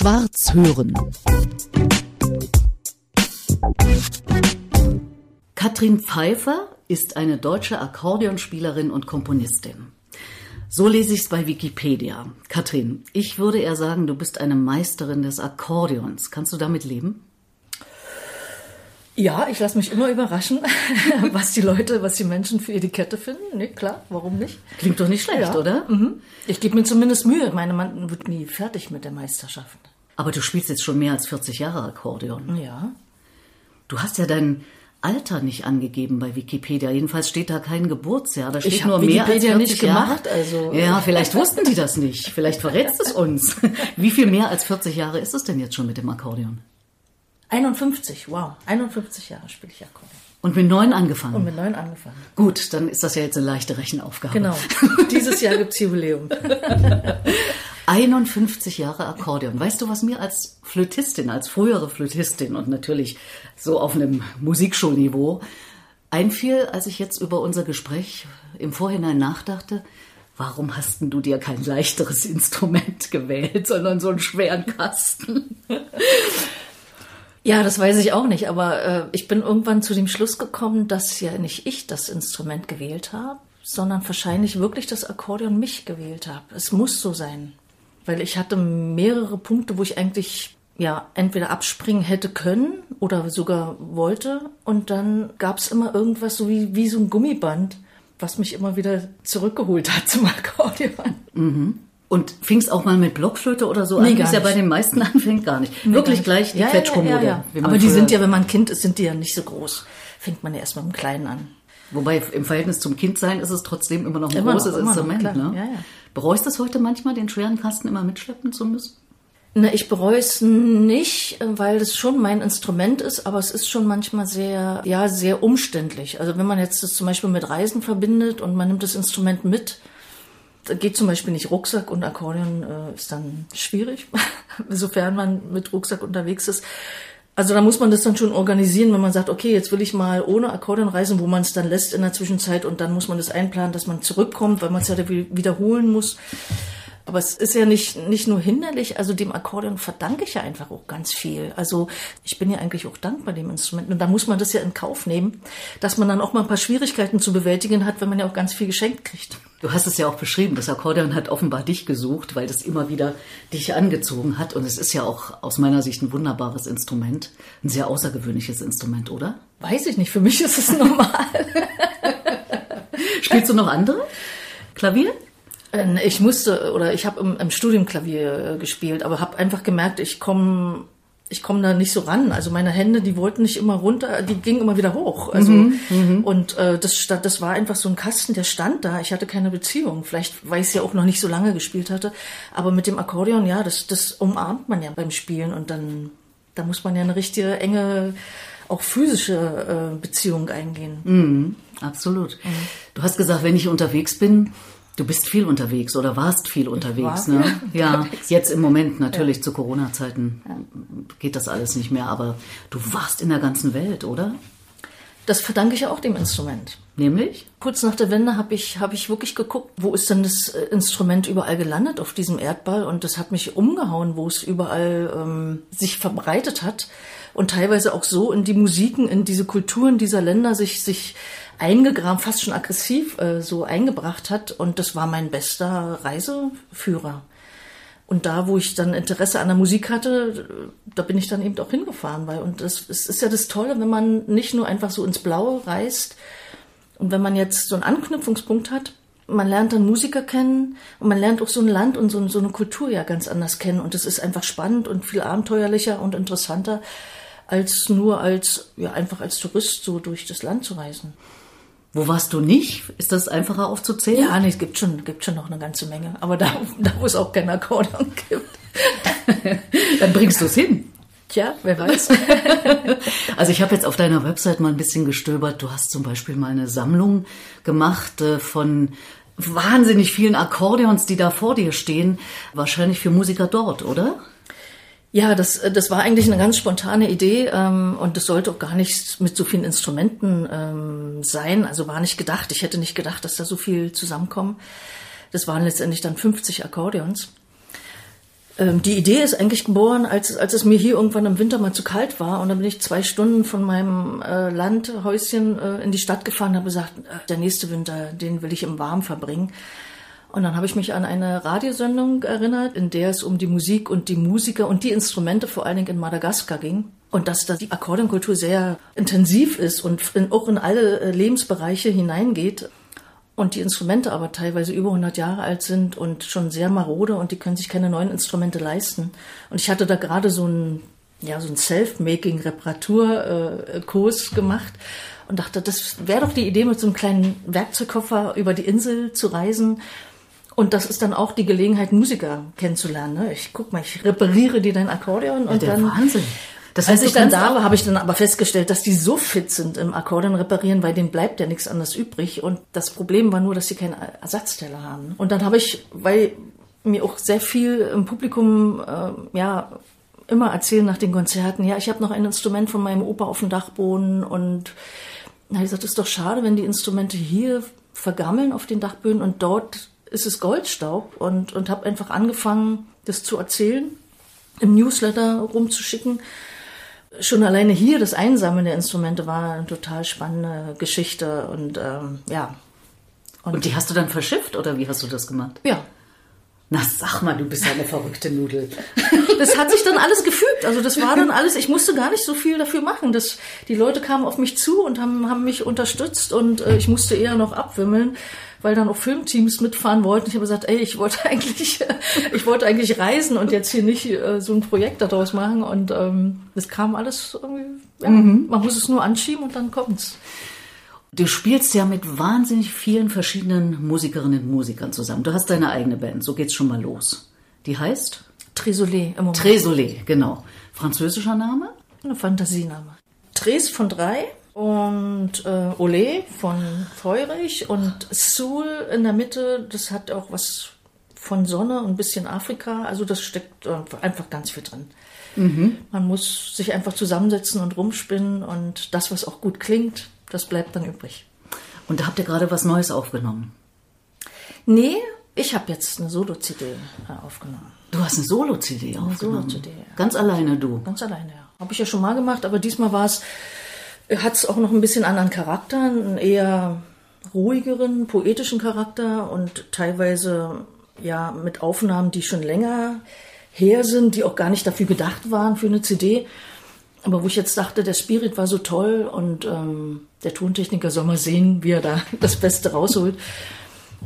Schwarz hören. Katrin Pfeiffer ist eine deutsche Akkordeonspielerin und Komponistin. So lese ich es bei Wikipedia. Katrin, ich würde eher sagen, du bist eine Meisterin des Akkordeons. Kannst du damit leben? Ja, ich lasse mich immer überraschen, was die Leute, was die Menschen für Etikette finden. Nee, klar, warum nicht? Klingt doch nicht schlecht, ja. oder? Mhm. Ich gebe mir zumindest Mühe. Meine Mann wird nie fertig mit der Meisterschaft. Aber du spielst jetzt schon mehr als 40 Jahre Akkordeon. Ja. Du hast ja dein Alter nicht angegeben bei Wikipedia. Jedenfalls steht da kein Geburtsjahr. Da steht Ich nur hab mehr als Wikipedia 40 nicht Jahre. gemacht, also- Ja, vielleicht wussten die das nicht. Vielleicht verrätst es uns. Wie viel mehr als 40 Jahre ist es denn jetzt schon mit dem Akkordeon? 51, wow. 51 Jahre spiele ich Akkordeon. Und mit neun angefangen. Und mit neun angefangen. Gut, dann ist das ja jetzt eine leichte Rechenaufgabe. Genau. Dieses Jahr gibt's Jubiläum. 51 Jahre Akkordeon. Weißt du, was mir als Flötistin, als frühere Flötistin und natürlich so auf einem Musikschulniveau einfiel, als ich jetzt über unser Gespräch im Vorhinein nachdachte, warum hast du dir kein leichteres Instrument gewählt, sondern so einen schweren Kasten? Ja, das weiß ich auch nicht, aber äh, ich bin irgendwann zu dem Schluss gekommen, dass ja nicht ich das Instrument gewählt habe, sondern wahrscheinlich wirklich das Akkordeon mich gewählt habe. Es muss so sein, weil ich hatte mehrere Punkte, wo ich eigentlich ja entweder abspringen hätte können oder sogar wollte und dann gab es immer irgendwas so wie, wie so ein Gummiband, was mich immer wieder zurückgeholt hat zum Akkordeon. Und fingst auch mal mit Blockflöte oder so Nee, an, wie es ja bei den meisten anfängt, gar nicht. Wirklich Gar gleich nicht. die Ja, ja, Quetschkommode. Ja, ja, Aber die sind ja, wenn man Kind ist, sind die ja nicht so groß. Fängt man ja erst mit dem Kleinen an. Wobei im Verhältnis zum Kindsein ist es trotzdem immer noch ein Immer noch, großes noch, Instrument. klar. ne? Ja, ja. Bereust du es heute manchmal, den schweren Kasten immer mitschleppen zu müssen? Na, ich bereue es nicht, weil es schon mein Instrument ist, aber es ist schon manchmal sehr, ja, sehr umständlich. Also wenn man jetzt das zum Beispiel mit Reisen verbindet und man nimmt das Instrument mit, da geht zum Beispiel nicht Rucksack und Akkordeon äh, ist dann schwierig, sofern man mit Rucksack unterwegs ist. Also da muss man das dann schon organisieren, wenn man sagt, okay, jetzt will ich mal ohne Akkordeon reisen, wo man es dann lässt in der Zwischenzeit und dann muss man das einplanen, dass man zurückkommt, weil man es ja wieder wiederholen muss. Aber es ist ja nicht, nicht nur hinderlich, also dem Akkordeon verdanke ich ja einfach auch ganz viel. Also ich bin ja eigentlich auch dankbar dem Instrument. Und da muss man das ja in Kauf nehmen, dass man dann auch mal ein paar Schwierigkeiten zu bewältigen hat, wenn man ja auch ganz viel geschenkt kriegt. Du hast es ja auch beschrieben, das Akkordeon hat offenbar dich gesucht, weil das immer wieder dich angezogen hat. Und es ist ja auch aus meiner Sicht ein wunderbares Instrument, ein sehr außergewöhnliches Instrument, oder? Weiß ich nicht, für mich ist es normal. Spielst du noch andere? Klavier? Äh, Ich musste oder ich habe im, im Studium Klavier äh, gespielt, aber habe einfach gemerkt, ich komme ich komme da nicht so ran. Also meine Hände, die wollten nicht immer runter, die gingen immer wieder hoch. Also und äh, das das war einfach so ein Kasten, der stand da. Ich hatte keine Beziehung. Vielleicht, weil ich es ja auch noch nicht so lange gespielt hatte. Aber mit dem Akkordeon, ja, das das umarmt man ja beim Spielen und dann da muss man ja eine richtige enge auch physische äh, Beziehung eingehen. Absolut. Du hast gesagt, wenn ich unterwegs bin, du bist viel unterwegs oder warst viel unterwegs. war Ne? Ja, unterwegs. jetzt im Moment natürlich zu Corona-Zeiten geht das alles nicht mehr, aber du warst in der ganzen Welt, oder? Das verdanke ich ja auch dem Instrument. Nämlich? Kurz nach der Wende habe ich, hab ich wirklich geguckt, wo ist denn das äh, Instrument überall gelandet auf diesem Erdball und das hat mich umgehauen, wo es überall ähm, sich verbreitet hat und teilweise auch so in die Musiken, in diese Kulturen dieser Länder sich, sich eingegraben, fast schon aggressiv äh, so eingebracht hat und das war mein bester Reiseführer. Und da, wo ich dann Interesse an der Musik hatte, da bin ich dann eben auch hingefahren. Weil, und das, es ist ja das Tolle, wenn man nicht nur einfach so ins Blaue reist und wenn man jetzt so einen Anknüpfungspunkt hat, man lernt dann Musiker kennen und man lernt auch so ein Land und so, so eine Kultur ja ganz anders kennen. Und es ist einfach spannend und viel abenteuerlicher und interessanter, als nur als, ja, einfach als Tourist so durch das Land zu reisen. Wo warst du nicht? Ist das einfacher aufzuzählen? Ja, nee, es gibt schon, gibt schon noch eine ganze Menge. Aber da, da wo es auch kein Akkordeon gibt. Dann bringst du es hin. Tja, wer weiß. Also ich habe jetzt auf deiner Website mal ein bisschen gestöbert. Du hast zum Beispiel mal eine Sammlung gemacht äh, von wahnsinnig vielen Akkordeons, die da vor dir stehen. Wahrscheinlich für Musiker dort, oder? Ja, das, das war eigentlich eine ganz spontane Idee ähm, und das sollte auch gar nicht mit so vielen Instrumenten ähm, sein. Also war nicht gedacht. Ich hätte nicht gedacht, dass da so viel zusammenkommen. Das waren letztendlich dann 50 Akkordeons. Ähm, die Idee ist eigentlich geboren, als, als es mir hier irgendwann im Winter mal zu kalt war. Und dann bin ich zwei Stunden von meinem äh, Landhäuschen äh, in die Stadt gefahren und habe gesagt, äh, der nächste Winter, den will ich im Warm verbringen. Und dann habe ich mich an eine Radiosendung erinnert, in der es um die Musik und die Musiker und die Instrumente vor allen Dingen in Madagaskar ging. Und dass da die Akkordeonkultur sehr intensiv ist und in, auch in alle äh, Lebensbereiche hineingeht und die Instrumente aber teilweise über 100 Jahre alt sind und schon sehr marode und die können sich keine neuen Instrumente leisten. Und ich hatte da gerade so ein ja so ein Self-Making-Reparaturkurs gemacht und dachte, das wäre doch die Idee, mit so einem kleinen Werkzeugkoffer über die Insel zu reisen. Und das ist dann auch die Gelegenheit, Musiker kennenzulernen. Ne? Ich guck mal, ich repariere dir dein Akkordeon und ja, dann Wahnsinn. Das heißt, Als ich dann da war, habe ich dann aber festgestellt, dass die so fit sind im Akkordeon reparieren, weil denen bleibt ja nichts anderes übrig. Und das Problem war nur, dass sie keine Ersatzteile haben. Und dann habe ich, weil mir auch sehr viel im Publikum äh, ja immer erzählen nach den Konzerten, ja, ich habe noch ein Instrument von meinem Opa auf dem Dachboden und na, ich gesagt, ist doch schade, wenn die Instrumente hier vergammeln auf den Dachböden und dort ist es Goldstaub und, und habe einfach angefangen, das zu erzählen, im Newsletter rumzuschicken schon alleine hier das Einsammeln der Instrumente war eine total spannende Geschichte und ähm, ja. Und, und, die hast du dann verschifft oder wie hast du das gemacht? Ja. Na sag mal, du bist ja eine verrückte Nudel. Das hat sich dann alles gefügt. Also das war dann alles, ich musste gar nicht so viel dafür machen. Das, die Leute kamen auf mich zu und haben, haben mich unterstützt und äh, ich musste eher noch abwimmeln weil dann auch Filmteams mitfahren wollten. Ich habe gesagt, ey, ich wollte eigentlich, ich wollte eigentlich reisen und jetzt hier nicht äh, so ein Projekt daraus machen. Und ähm, das kam alles irgendwie, ja, mhm. man muss es nur anschieben und dann kommt's. Du spielst ja mit wahnsinnig vielen verschiedenen Musikerinnen und Musikern zusammen. Du hast deine eigene Band, so geht's schon mal los. Die heißt? Tresolet im Moment. Tresolet, genau. Französischer Name? Ein Fantasiename. Tres von drei und äh, Ole von Feurich und Sul in der Mitte, das hat auch was von Sonne und ein bisschen Afrika, also das steckt einfach ganz viel drin. Mhm. Man muss sich einfach zusammensetzen und rumspinnen und das, was auch gut klingt, das bleibt dann übrig. Und da habt ihr gerade was Neues aufgenommen? Nee, ich habe jetzt eine Solo-CD äh, aufgenommen. Du hast eine Solo-CD aufgenommen? Eine Solo-CD, ja. Ganz alleine du? Ganz alleine, ja. Habe ich ja schon mal gemacht, aber diesmal war es hat es auch noch ein bisschen anderen Charakter, einen eher ruhigeren, poetischen Charakter und teilweise ja mit Aufnahmen, die schon länger her sind, die auch gar nicht dafür gedacht waren für eine CD. Aber wo ich jetzt dachte, der Spirit war so toll und ähm, der Tontechniker soll mal sehen, wie er da das Beste rausholt.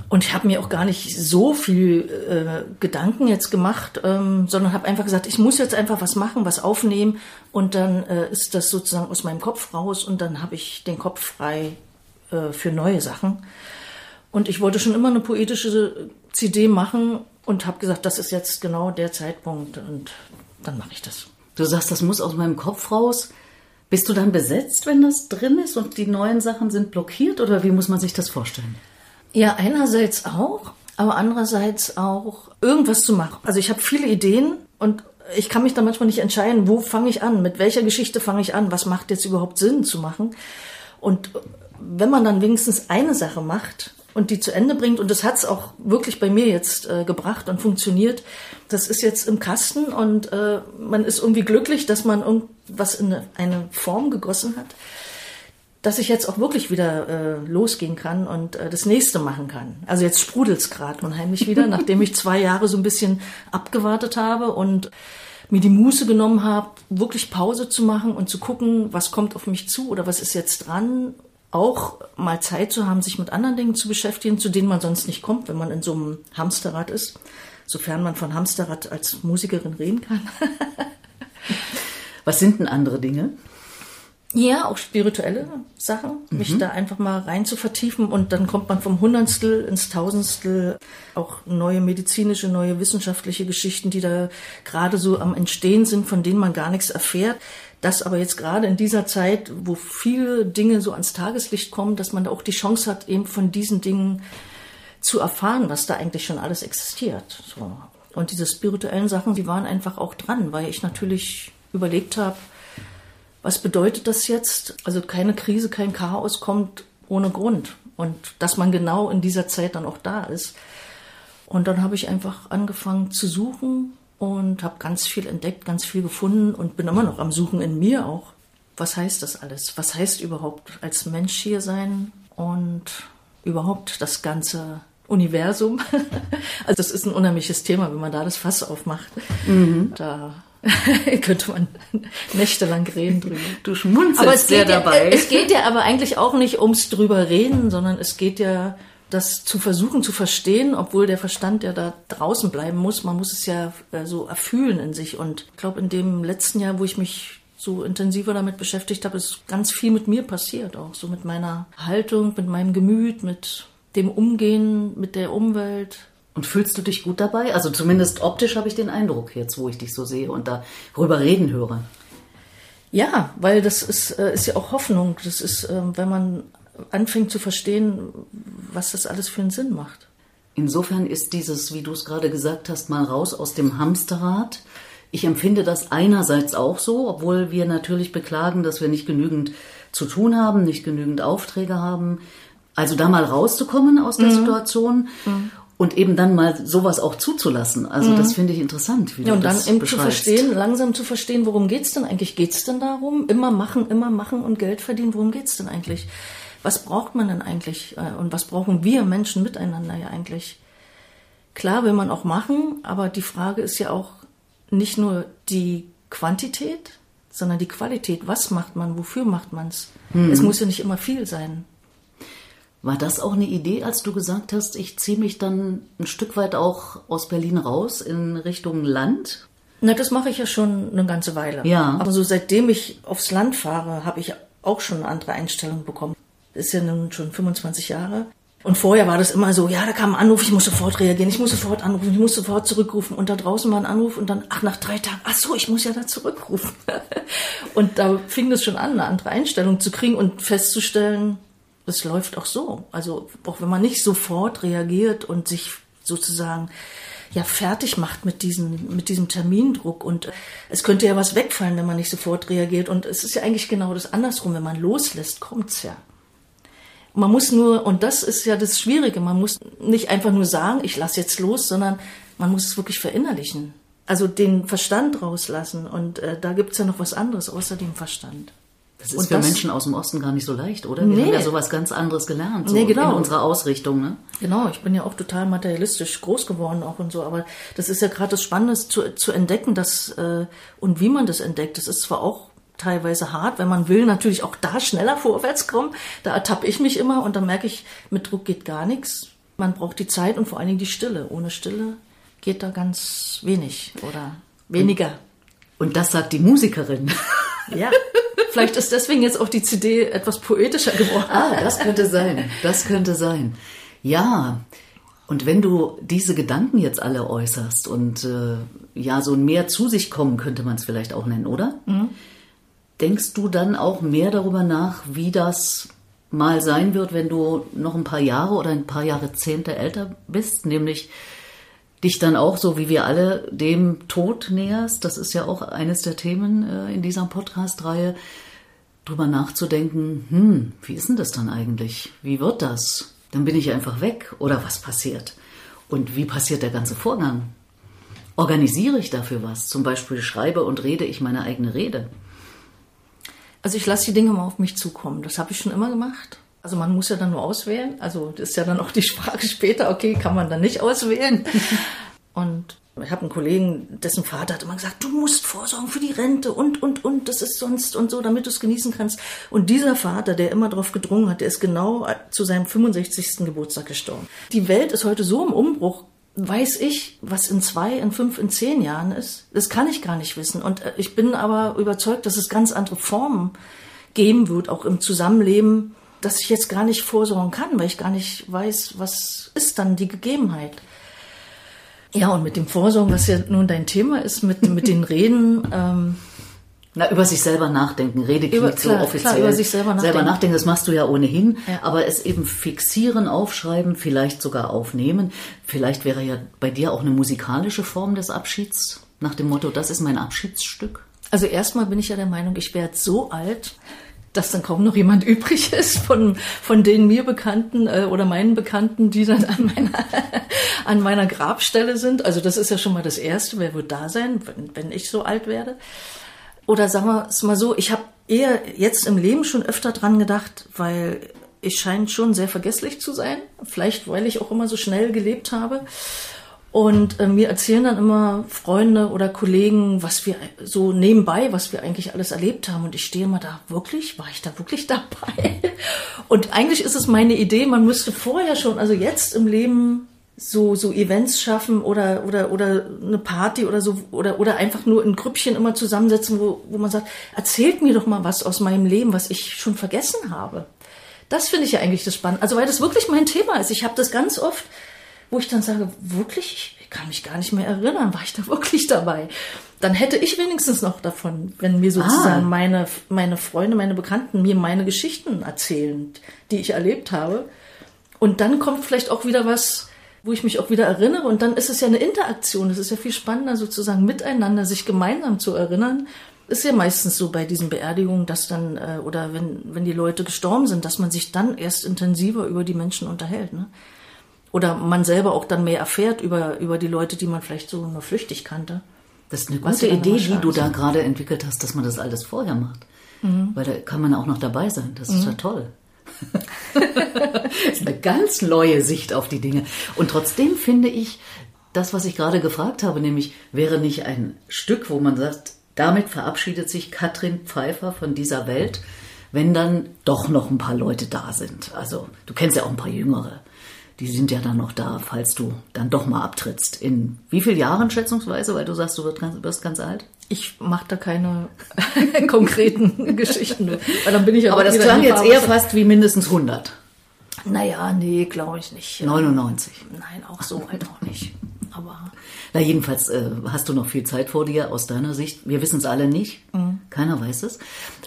Und ich habe mir auch gar nicht so viel äh, Gedanken jetzt gemacht, ähm, sondern habe einfach gesagt, ich muss jetzt einfach was machen, was aufnehmen und dann äh, ist das sozusagen aus meinem Kopf raus und dann habe ich den Kopf frei äh, für neue Sachen. Und ich wollte schon immer eine poetische CD machen und habe gesagt, das ist jetzt genau der Zeitpunkt und dann mache ich das. Du sagst, das muss aus meinem Kopf raus. Bist du dann besetzt, wenn das drin ist und die neuen Sachen sind blockiert oder wie muss man sich das vorstellen? Ja, einerseits auch, aber andererseits auch irgendwas zu machen. Also ich habe viele Ideen und ich kann mich da manchmal nicht entscheiden, wo fange ich an, mit welcher Geschichte fange ich an, was macht jetzt überhaupt Sinn zu machen. Und wenn man dann wenigstens eine Sache macht und die zu Ende bringt, und das hat's auch wirklich bei mir jetzt äh, gebracht und funktioniert, das ist jetzt im Kasten und äh, man ist irgendwie glücklich, dass man irgendwas in eine, eine Form gegossen hat dass ich jetzt auch wirklich wieder äh, losgehen kann und äh, das nächste machen kann. Also jetzt sprudelt's gerade unheimlich wieder, nachdem ich zwei Jahre so ein bisschen abgewartet habe und mir die Muße genommen habe, wirklich Pause zu machen und zu gucken, was kommt auf mich zu oder was ist jetzt dran. Auch mal Zeit zu haben, sich mit anderen Dingen zu beschäftigen, zu denen man sonst nicht kommt, wenn man in so einem Hamsterrad ist. Sofern man von Hamsterrad als Musikerin reden kann. was sind denn andere Dinge? Ja, auch spirituelle Sachen, mhm. mich da einfach mal rein zu vertiefen und dann kommt man vom Hundertstel ins Tausendstel, auch neue medizinische, neue wissenschaftliche Geschichten, die da gerade so am Entstehen sind, von denen man gar nichts erfährt. Das aber jetzt gerade in dieser Zeit, wo viele Dinge so ans Tageslicht kommen, dass man da auch die Chance hat, eben von diesen Dingen zu erfahren, was da eigentlich schon alles existiert. So. Und diese spirituellen Sachen, die waren einfach auch dran, weil ich natürlich überlegt habe, was bedeutet das jetzt? Also keine Krise, kein Chaos kommt ohne Grund. Und dass man genau in dieser Zeit dann auch da ist. Und dann habe ich einfach angefangen zu suchen und habe ganz viel entdeckt, ganz viel gefunden und bin immer noch am Suchen in mir auch. Was heißt das alles? Was heißt überhaupt als Mensch hier sein und überhaupt das ganze Universum? also das ist ein unheimliches Thema, wenn man da das Fass aufmacht. Mhm. Da könnte man nächtelang reden drüber. Du schmunzelst aber es sehr geht dabei. Ja, es geht ja aber eigentlich auch nicht ums drüber reden, sondern es geht ja das zu versuchen zu verstehen, obwohl der Verstand ja da draußen bleiben muss. Man muss es ja äh, so erfühlen in sich. Und ich glaube, in dem letzten Jahr, wo ich mich so intensiver damit beschäftigt habe, ist ganz viel mit mir passiert, auch so mit meiner Haltung, mit meinem Gemüt, mit dem Umgehen mit der Umwelt. Und fühlst du dich gut dabei? Also zumindest optisch habe ich den Eindruck jetzt, wo ich dich so sehe und darüber reden höre. Ja, weil das ist, äh, ist ja auch Hoffnung. Das ist, ähm, wenn man anfängt zu verstehen, was das alles für einen Sinn macht. Insofern ist dieses, wie du es gerade gesagt hast, mal raus aus dem Hamsterrad. Ich empfinde das einerseits auch so, obwohl wir natürlich beklagen, dass wir nicht genügend zu tun haben, nicht genügend Aufträge haben. Also da mal rauszukommen aus der mhm. Situation mhm. Und eben dann mal sowas auch zuzulassen. Also mhm. das finde ich interessant, wie ja, du und das dann eben zu verstehen, langsam zu verstehen, worum geht's denn eigentlich? Geht's denn darum? Immer machen, immer machen und Geld verdienen. Worum geht's denn eigentlich? was braucht man denn eigentlich äh, und was brauchen wir Menschen miteinander ja eigentlich? Klar will man auch machen, aber die Frage ist ja auch nicht nur die Quantität, sondern die Qualität. Was macht man? Wofür macht man es? Mhm. Es muss ja nicht immer viel sein. War das auch eine Idee, als du gesagt hast, ich ziehe mich dann ein Stück weit auch aus Berlin raus in Richtung Land? Na, das mache ich ja schon eine ganze Weile. Ja. Aber so seitdem ich aufs Land fahre, habe ich auch schon eine andere Einstellung bekommen ist ja nun schon 25 Jahre. Und vorher war das immer so, ja, da kam ein Anruf, ich muss sofort reagieren, ich muss sofort anrufen, ich muss sofort zurückrufen. Und da draußen war ein Anruf und dann, ach, nach drei Tagen, ach so, ich muss ja da zurückrufen. und da fing das schon an, eine andere Einstellung zu kriegen und festzustellen, es läuft auch so. Also auch wenn man nicht sofort reagiert und sich sozusagen ja fertig macht mit diesem, mit diesem Termindruck und es könnte ja was wegfallen, wenn man nicht sofort reagiert. Und es ist ja eigentlich genau das andersrum. Wenn man loslässt, kommt's ja. Man muss nur, und das ist ja das Schwierige, man muss nicht einfach nur sagen, ich lasse jetzt los, sondern man muss es wirklich verinnerlichen. Also den Verstand rauslassen. Und äh, da gibt's ja noch was anderes außer dem Verstand. Das ist und für das, Menschen aus dem Osten gar nicht so leicht, oder? Wir nee. haben ja sowas ganz anderes gelernt, so nee, genau. in unserer Ausrichtung. Ne? Genau, ich bin ja auch total materialistisch groß geworden auch und so, aber das ist ja gerade das Spannende zu, zu entdecken, dass äh, und wie man das entdeckt. Das ist zwar auch teilweise hart, wenn man will natürlich auch da schneller vorwärts kommen. Da ertappe ich mich immer und dann merke ich, mit Druck geht gar nichts. Man braucht die Zeit und vor allen Dingen die Stille. Ohne Stille geht da ganz wenig oder weniger. Und, und das sagt die Musikerin. Ja. Vielleicht ist deswegen jetzt auch die CD etwas poetischer geworden. Ah, das könnte sein. Das könnte sein. Ja. Und wenn du diese Gedanken jetzt alle äußerst und äh, ja, so ein mehr zu sich kommen, könnte man es vielleicht auch nennen, oder? Mhm. Denkst du dann auch mehr darüber nach, wie das mal sein wird, wenn du noch ein paar Jahre oder ein paar Jahrzehnte älter bist, nämlich dich dann auch, so wie wir alle, dem Tod näherst? Das ist ja auch eines der Themen äh, in dieser Podcast-Reihe, drüber nachzudenken, hm, wie ist denn das dann eigentlich? Wie wird das? Dann bin ich einfach weg oder was passiert? Und wie passiert der ganze Vorgang? Organisiere ich dafür was? Zum Beispiel schreibe und rede ich meine eigene Rede? Also ich lasse die Dinge mal auf mich zukommen. Das habe ich schon immer gemacht. Also man muss ja dann nur auswählen. Also das ist ja dann auch die Frage später, okay, kann man dann nicht auswählen. Und ich habe einen Kollegen, dessen Vater hat immer gesagt, du musst vorsorgen für die Rente und, und, und, das ist sonst und so, damit du es genießen kannst. Und dieser Vater, der immer darauf gedrungen hat, der ist genau zu seinem 65. Geburtstag gestorben. Die Welt ist heute so im Umbruch, weiß ich, was in zwei, in fünf, in zehn Jahren ist. Das kann ich gar nicht wissen. Und äh, ich bin aber überzeugt, dass es ganz andere Formen geben wird, auch im Zusammenleben, dass ich jetzt gar nicht vorsorgen kann, weil ich gar nicht weiß, was ist dann die Gegebenheit. Ja, und mit dem Vorsorgen, was ja nun dein Thema ist, mit, mit den Reden, ähm, na, über sich selber nachdenken, rede über, so offiziell. Klar, über sich selber nachdenken. Selber nachdenken, das machst du ja ohnehin. Ja. Aber es eben fixieren, aufschreiben, vielleicht sogar aufnehmen. Vielleicht wäre ja bei dir auch eine musikalische Form des Abschieds, nach dem Motto, das ist mein Abschiedsstück. Also erstmal bin ich ja der Meinung, ich werde so alt, dass dann kaum noch jemand übrig ist von, von den mir Bekannten äh, oder meinen Bekannten, die dann an meiner, an meiner Grabstelle sind. Also das ist ja schon mal das Erste. Wer wird da sein, wenn, wenn ich so alt werde? Oder sagen wir es mal so, ich habe eher jetzt im Leben schon öfter dran gedacht, weil ich scheine schon sehr vergesslich zu sein. Vielleicht, weil ich auch immer so schnell gelebt habe. Und äh, mir erzählen dann immer Freunde oder Kollegen, was wir so nebenbei, was wir eigentlich alles erlebt haben. Und ich stehe immer da, wirklich? War ich da wirklich dabei? Und eigentlich ist es meine Idee, man müsste vorher schon, also jetzt im Leben so, so Events schaffen oder, oder, oder eine Party oder so, oder, oder einfach nur in Grüppchen immer zusammensetzen, wo, wo man sagt, erzählt mir doch mal was aus meinem Leben, was ich schon vergessen habe. Das finde ich ja eigentlich das Spannende. Also, weil das wirklich mein Thema ist. Ich habe das ganz oft, wo ich dann sage, wirklich, ich kann mich gar nicht mehr erinnern, war ich da wirklich dabei? Dann hätte ich wenigstens noch davon, wenn mir sozusagen ah. meine, meine Freunde, meine Bekannten mir meine Geschichten erzählen, die ich erlebt habe. Und dann kommt vielleicht auch wieder was, wo ich mich auch wieder erinnere. Und dann ist es ja eine Interaktion. Es ist ja viel spannender, sozusagen miteinander sich gemeinsam zu erinnern. Ist ja meistens so bei diesen Beerdigungen, dass dann, äh, oder wenn, wenn die Leute gestorben sind, dass man sich dann erst intensiver über die Menschen unterhält. Ne? Oder man selber auch dann mehr erfährt über, über die Leute, die man vielleicht so nur flüchtig kannte. Das ist eine gute Idee, die du da gerade entwickelt hast, dass man das alles vorher macht. Mhm. Weil da kann man auch noch dabei sein. Das ist mhm. ja toll. das ist eine ganz neue Sicht auf die Dinge. Und trotzdem finde ich, das, was ich gerade gefragt habe, nämlich wäre nicht ein Stück, wo man sagt, damit verabschiedet sich Katrin Pfeiffer von dieser Welt, wenn dann doch noch ein paar Leute da sind. Also du kennst ja auch ein paar Jüngere. Die sind ja dann noch da, falls du dann doch mal abtrittst. In wie vielen Jahren schätzungsweise, weil du sagst, du wirst ganz, wirst ganz alt? Ich mache da keine konkreten Geschichten, weil dann bin ich aber. Aber das klang jetzt eher fast wie mindestens 100. Naja, nee, glaube ich nicht. 99. Nein, auch so halt auch nicht. Aber. Na, jedenfalls äh, hast du noch viel Zeit vor dir aus deiner Sicht. Wir wissen es alle nicht. Mhm. Keiner weiß es.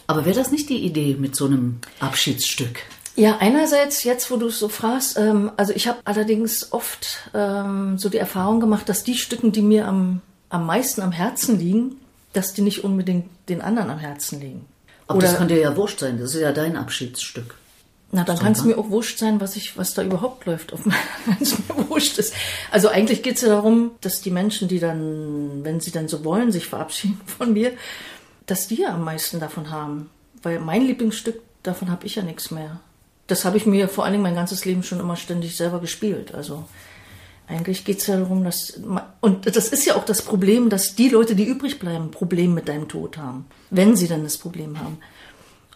Aber wäre das nicht die Idee mit so einem Abschiedsstück? Ja, einerseits jetzt, wo du es so fragst, ähm, also ich habe allerdings oft ähm, so die Erfahrung gemacht, dass die Stücken, die mir am, am meisten am Herzen liegen, dass die nicht unbedingt den anderen am Herzen liegen. Aber Oder, das kann dir ja wurscht sein, das ist ja dein Abschiedsstück. Na, dann kann es mir auch wurscht sein, was ich, was da überhaupt läuft, wenn es mir wurscht ist. Also eigentlich geht es ja darum, dass die Menschen, die dann, wenn sie dann so wollen, sich verabschieden von mir, dass die ja am meisten davon haben. Weil mein Lieblingsstück, davon habe ich ja nichts mehr. Das habe ich mir vor allen Dingen mein ganzes Leben schon immer ständig selber gespielt. Also eigentlich geht es ja darum, dass. Und das ist ja auch das Problem, dass die Leute, die übrig bleiben, ein Problem mit deinem Tod haben. Wenn sie dann das Problem haben.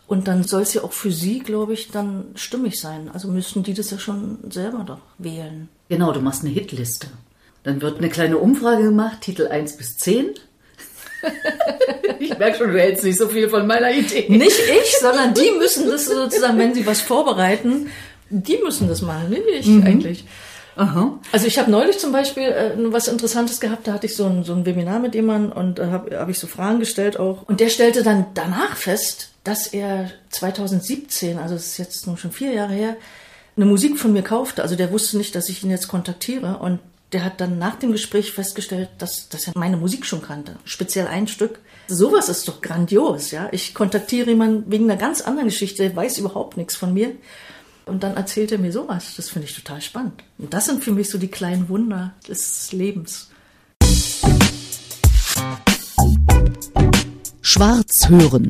Und dann soll es ja auch für sie, glaube ich, dann stimmig sein. Also müssten die das ja schon selber doch wählen. Genau, du machst eine Hitliste. Dann wird eine kleine Umfrage gemacht, Titel 1 bis 10. ich merke schon, du hältst nicht so viel von meiner Idee. Nicht ich, sondern die müssen das sozusagen, wenn sie was vorbereiten, die müssen das machen, nicht ich mhm. eigentlich. Aha. Also ich habe neulich zum Beispiel äh, was Interessantes gehabt, da hatte ich so ein, so ein Webinar mit jemandem und da äh, habe hab ich so Fragen gestellt auch. Und der stellte dann danach fest, dass er 2017, also das ist jetzt nun schon vier Jahre her, eine Musik von mir kaufte. Also der wusste nicht, dass ich ihn jetzt kontaktiere und der hat dann nach dem Gespräch festgestellt, dass, dass er meine Musik schon kannte. Speziell ein Stück. Sowas ist doch grandios, ja. Ich kontaktiere jemanden wegen einer ganz anderen Geschichte, der weiß überhaupt nichts von mir. Und dann erzählt er mir sowas. Das finde ich total spannend. Und das sind für mich so die kleinen Wunder des Lebens. Schwarz hören.